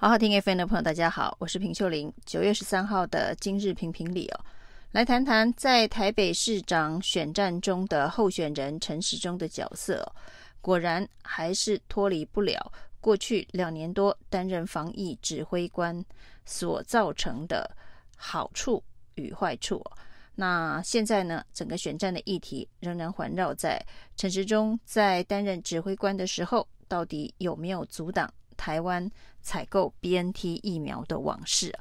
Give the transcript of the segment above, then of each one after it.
好好听 FM 的朋友，大家好，我是平秀玲。九月十三号的今日评评理哦，来谈谈在台北市长选战中的候选人陈时中的角色，果然还是脱离不了过去两年多担任防疫指挥官所造成的好处与坏处。那现在呢，整个选战的议题仍然环绕在陈时中在担任指挥官的时候，到底有没有阻挡台湾采购 BNT 疫苗的往事，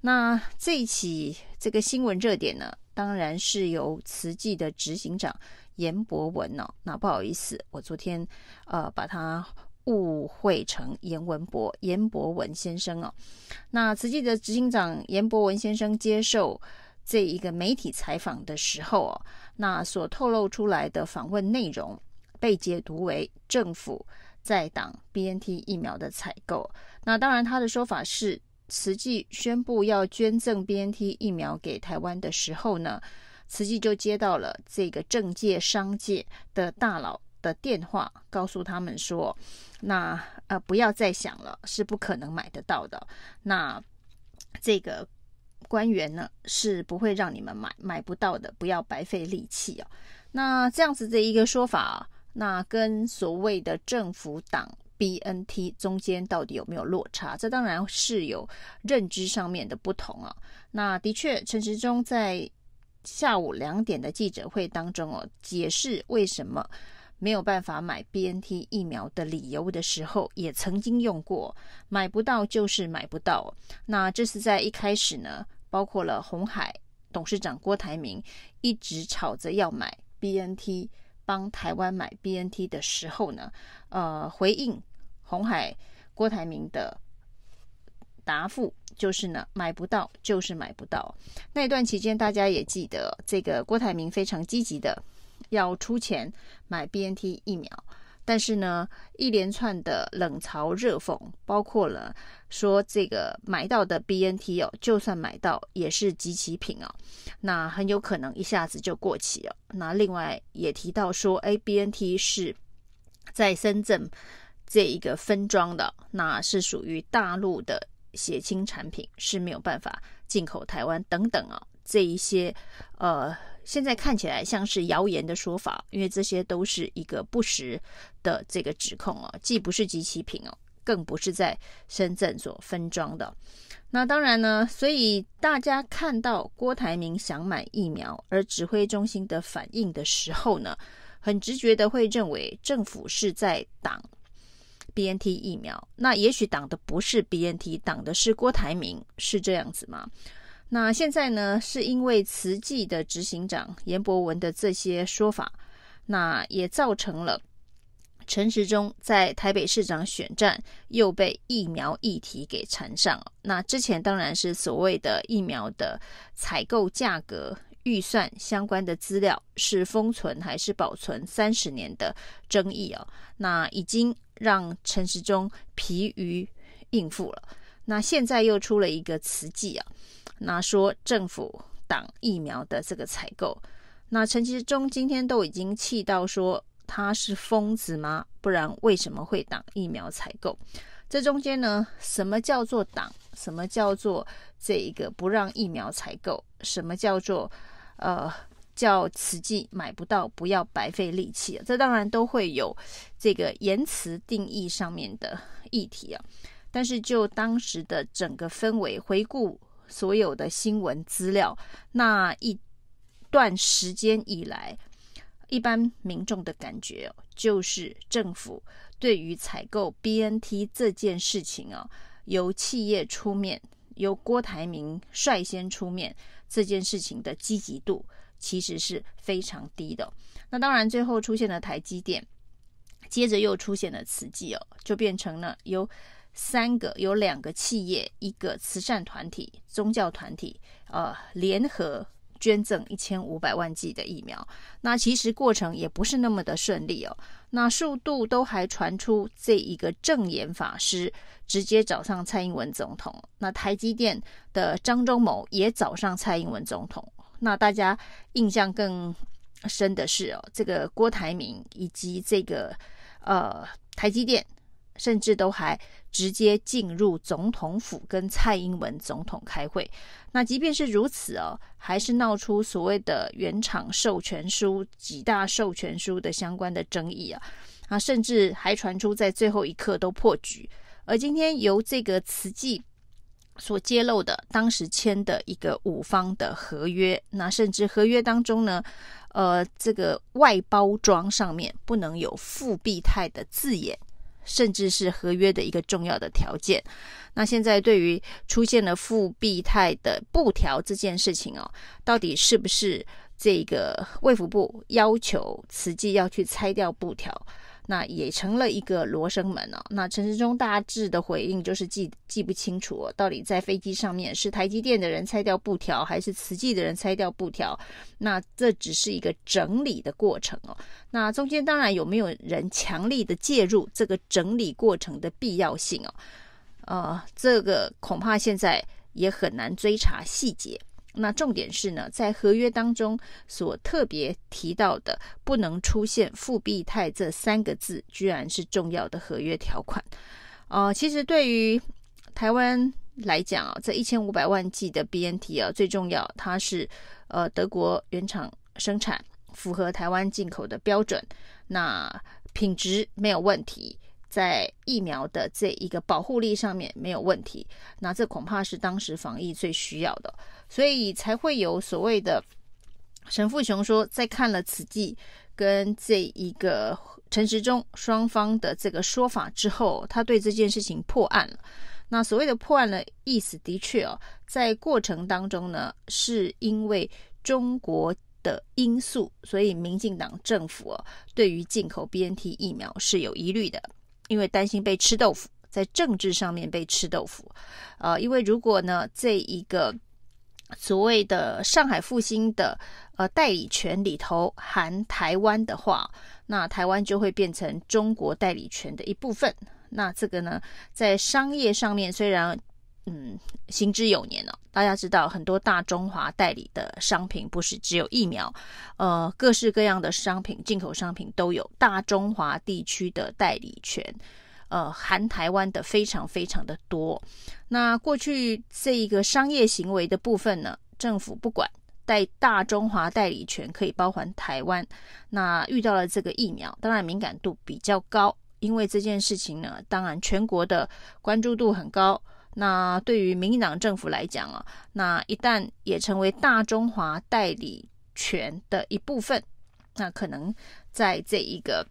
那这一起这个新闻热点呢，当然是由慈济的执行长颜博文哦。那不好意思，我昨天呃把他误会成颜文博，颜博文先生哦。那慈济的执行长颜博文先生接受这一个媒体采访的时候哦，那所透露出来的访问内容被解读为政府在挡 BNT 疫苗的采购。那当然，他的说法是，慈济宣布要捐赠 BNT 疫苗给台湾的时候呢，慈济就接到了这个政界、商界的大佬的电话，告诉他们说，那呃不要再想了，是不可能买得到的。那这个官员呢是不会让你们买，买不到的，不要白费力气哦。那这样子的一个说法，那跟所谓的政府党。BNT 中间到底有没有落差？这当然是有认知上面的不同啊。那的确，陈时中在下午两点的记者会当中哦，解释为什么没有办法买 BNT 疫苗的理由的时候，也曾经用过“买不到就是买不到”。那这是在一开始呢，包括了鸿海董事长郭台铭一直吵着要买 BNT，帮台湾买 BNT 的时候呢，呃，回应。红海郭台铭的答复就是呢，买不到就是买不到。那一段期间，大家也记得，这个郭台铭非常积极的要出钱买 BNT 疫苗，但是呢，一连串的冷嘲热讽，包括了说这个买到的 BNT 哦，就算买到也是即期品哦，那很有可能一下子就过期了。那另外也提到说，哎，BNT 是在深圳。这一个分装的，那是属于大陆的血清产品，是没有办法进口台湾等等啊，这一些呃，现在看起来像是谣言的说法，因为这些都是一个不实的这个指控哦，既不是即期品哦，更不是在深圳所分装的。那当然呢，所以大家看到郭台铭想买疫苗，而指挥中心的反应的时候呢，很直觉的会认为政府是在挡。BNT 疫苗，那也许挡的不是 BNT，挡的是郭台铭，是这样子吗？那现在呢，是因为慈济的执行长颜博文的这些说法，那也造成了陈时中在台北市长选战又被疫苗议题给缠上。那之前当然是所谓的疫苗的采购价格。预算相关的资料是封存还是保存三十年的争议哦，那已经让陈时中疲于应付了。那现在又出了一个慈济啊，那说政府挡疫苗的这个采购，那陈其中今天都已经气到说他是疯子吗？不然为什么会挡疫苗采购？这中间呢，什么叫做挡？什么叫做这一个不让疫苗采购？什么叫做？呃，叫慈济买不到，不要白费力气啊！这当然都会有这个言辞定义上面的议题啊。但是就当时的整个氛围，回顾所有的新闻资料，那一段时间以来，一般民众的感觉就是政府对于采购 BNT 这件事情啊，由企业出面，由郭台铭率先出面。这件事情的积极度其实是非常低的。那当然，最后出现了台积电，接着又出现了慈济哦，就变成了由三个、有两个企业、一个慈善团体、宗教团体，呃，联合捐赠一千五百万剂的疫苗。那其实过程也不是那么的顺利哦。那数度都还传出这一个证严法师直接找上蔡英文总统，那台积电的张忠谋也找上蔡英文总统。那大家印象更深的是哦，这个郭台铭以及这个呃台积电甚至都还直接进入总统府跟蔡英文总统开会。那即便是如此哦，还是闹出所谓的原厂授权书、几大授权书的相关的争议啊，啊，甚至还传出在最后一刻都破局。而今天由这个慈济所揭露的，当时签的一个五方的合约，那甚至合约当中呢，呃，这个外包装上面不能有复必泰的字眼。甚至是合约的一个重要的条件。那现在对于出现了复必态的布条这件事情哦，到底是不是这个卫福部要求慈济要去拆掉布条？那也成了一个罗生门哦。那陈时中大致的回应就是记记不清楚哦，到底在飞机上面是台积电的人拆掉布条，还是慈济的人拆掉布条？那这只是一个整理的过程哦。那中间当然有没有人强力的介入这个整理过程的必要性哦？呃，这个恐怕现在也很难追查细节。那重点是呢，在合约当中所特别提到的，不能出现“复必泰”这三个字，居然是重要的合约条款。呃，其实对于台湾来讲啊，这一千五百万剂的 BNT 啊，最重要，它是呃德国原厂生产，符合台湾进口的标准，那品质没有问题。在疫苗的这一个保护力上面没有问题，那这恐怕是当时防疫最需要的，所以才会有所谓的陈富雄说，在看了慈济跟这一个陈时中双方的这个说法之后，他对这件事情破案了。那所谓的破案的意思，的确哦，在过程当中呢，是因为中国的因素，所以民进党政府哦，对于进口 BNT 疫苗是有疑虑的。因为担心被吃豆腐，在政治上面被吃豆腐，呃，因为如果呢，这一个所谓的上海复兴的呃代理权里头含台湾的话，那台湾就会变成中国代理权的一部分。那这个呢，在商业上面虽然嗯行之有年了，大家知道很多大中华代理的商品不是只有疫苗，呃，各式各样的商品，进口商品都有大中华地区的代理权，呃，含台湾的非常非常的多。那过去这一个商业行为的部分呢，政府不管，带大中华代理权可以包含台湾。那遇到了这个疫苗，当然敏感度比较高，因为这件事情呢，当然全国的关注度很高。那对于民进党政府来讲啊，那一旦也成为大中华代理权的一部分，那可能在这一个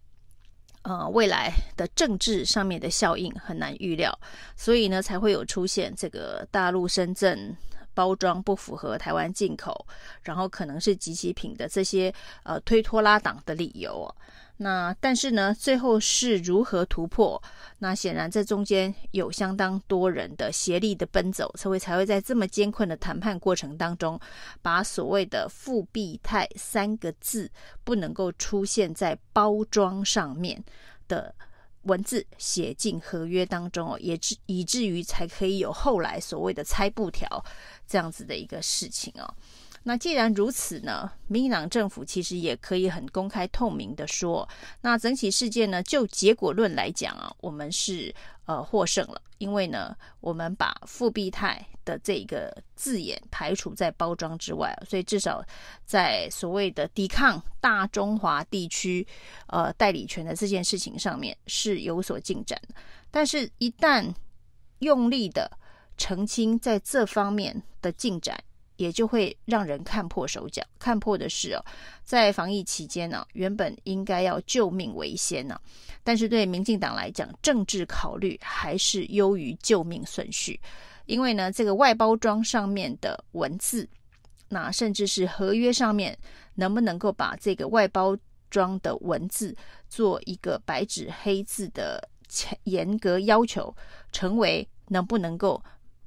呃未来的政治上面的效应很难预料，所以呢才会有出现这个大陆深圳包装不符合台湾进口，然后可能是即期品的这些呃推拖拉档的理由。那但是呢，最后是如何突破？那显然这中间有相当多人的协力的奔走，才会才会在这么艰困的谈判过程当中，把所谓的“复必泰”三个字不能够出现在包装上面的文字写进合约当中哦，也至以至于才可以有后来所谓的拆布条这样子的一个事情哦。那既然如此呢，民进党政府其实也可以很公开透明的说，那整起事件呢，就结果论来讲啊，我们是呃获胜了，因为呢，我们把复必泰的这个字眼排除在包装之外，所以至少在所谓的抵抗大中华地区呃代理权的这件事情上面是有所进展，但是，一旦用力的澄清在这方面的进展。也就会让人看破手脚，看破的是哦，在防疫期间呢，原本应该要救命为先呢，但是对民进党来讲，政治考虑还是优于救命顺序，因为呢，这个外包装上面的文字，那甚至是合约上面能不能够把这个外包装的文字做一个白纸黑字的严格要求，成为能不能够。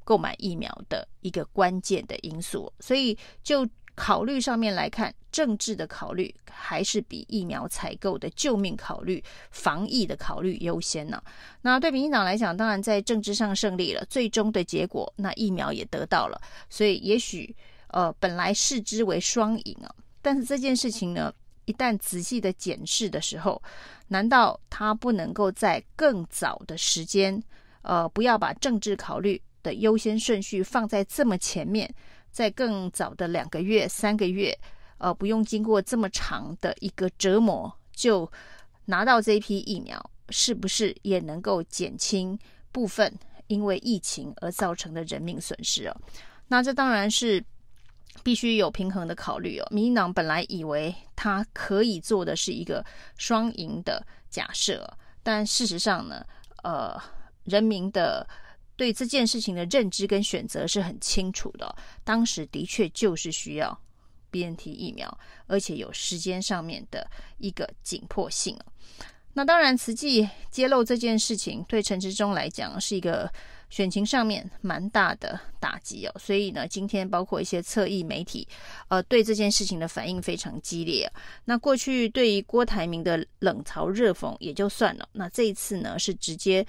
购买疫苗的一个关键的因素，所以就考虑上面来看，政治的考虑还是比疫苗采购的救命考虑、防疫的考虑优先呢。那对民进党来讲，当然在政治上胜利了，最终的结果，那疫苗也得到了，所以也许呃本来视之为双赢啊，但是这件事情呢，一旦仔细的检视的时候，难道他不能够在更早的时间，呃，不要把政治考虑的优先顺序放在这么前面，在更早的两个月、三个月，呃，不用经过这么长的一个折磨，就拿到这一批疫苗，是不是也能够减轻部分因为疫情而造成的人命损失哦？那这当然是。必须有平衡的考虑哦。民进党本来以为他可以做的是一个双赢的假设，但事实上呢，呃，人民的对这件事情的认知跟选择是很清楚的。当时的确就是需要 BNT 疫苗，而且有时间上面的一个紧迫性。那当然，慈济揭露这件事情对陈志忠来讲是一个。选情上面蛮大的打击哦，所以呢，今天包括一些侧翼媒体，呃，对这件事情的反应非常激烈。那过去对于郭台铭的冷嘲热讽也就算了，那这一次呢，是直接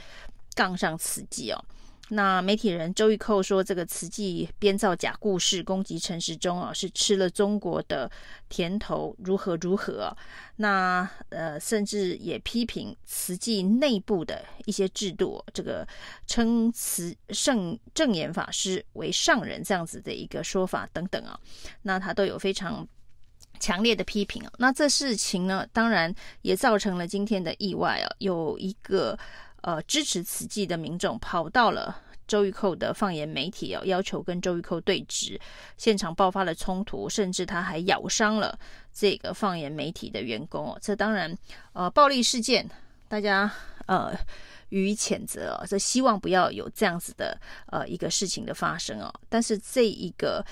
杠上慈济哦。那媒体人周玉蔻说，这个慈济编造假故事攻击陈时中啊，是吃了中国的甜头，如何如何？那呃，甚至也批评慈济内部的一些制度，这个称慈圣正言法师为上人这样子的一个说法等等啊，那他都有非常强烈的批评啊。那这事情呢，当然也造成了今天的意外啊，有一个。呃，支持慈济的民众跑到了周玉蔻的放言媒体哦，要求跟周玉蔻对峙，现场爆发了冲突，甚至他还咬伤了这个放言媒体的员工哦。这当然，呃，暴力事件大家呃予以谴责哦，这希望不要有这样子的呃一个事情的发生哦。但是这一个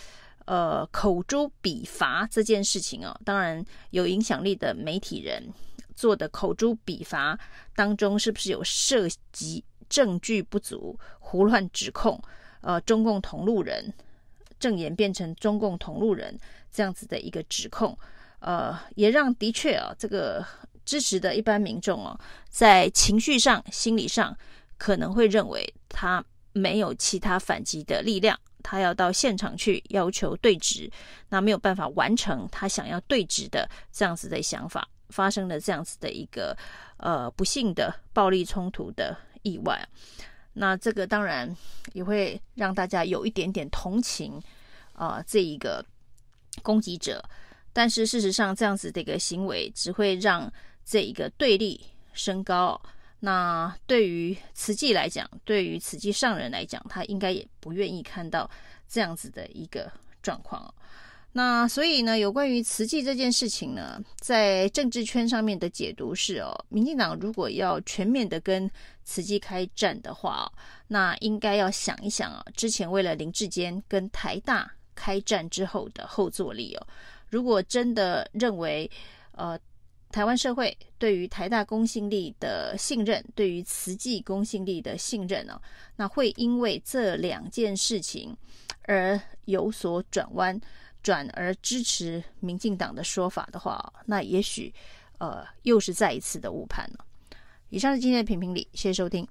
呃口诛笔伐这件事情哦，当然有影响力的媒体人。做的口诛笔伐当中，是不是有涉及证据不足、胡乱指控？呃，中共同路人，证言变成中共同路人这样子的一个指控，呃，也让的确啊，这个支持的一般民众哦，在情绪上、心理上可能会认为他没有其他反击的力量，他要到现场去要求对质，那没有办法完成他想要对质的这样子的想法。发生了这样子的一个呃不幸的暴力冲突的意外，那这个当然也会让大家有一点点同情啊、这一个攻击者，但是事实上这样子的一个行为只会让这一个对立升高。那对于慈济来讲，对于慈济上人来讲，他应该也不愿意看到这样子的一个状况。那所以呢，有关于慈济这件事情呢，在政治圈上面的解读是哦，民进党如果要全面的跟慈济开战的话，那应该要想一想啊，之前为了林志坚跟台大开战之后的后坐力哦，如果真的认为呃，台湾社会对于台大公信力的信任，对于慈济公信力的信任哦，那会因为这两件事情而有所转弯。转而支持民进党的说法的话，那也许，呃，又是再一次的误判了。以上是今天的评评理，谢谢收听。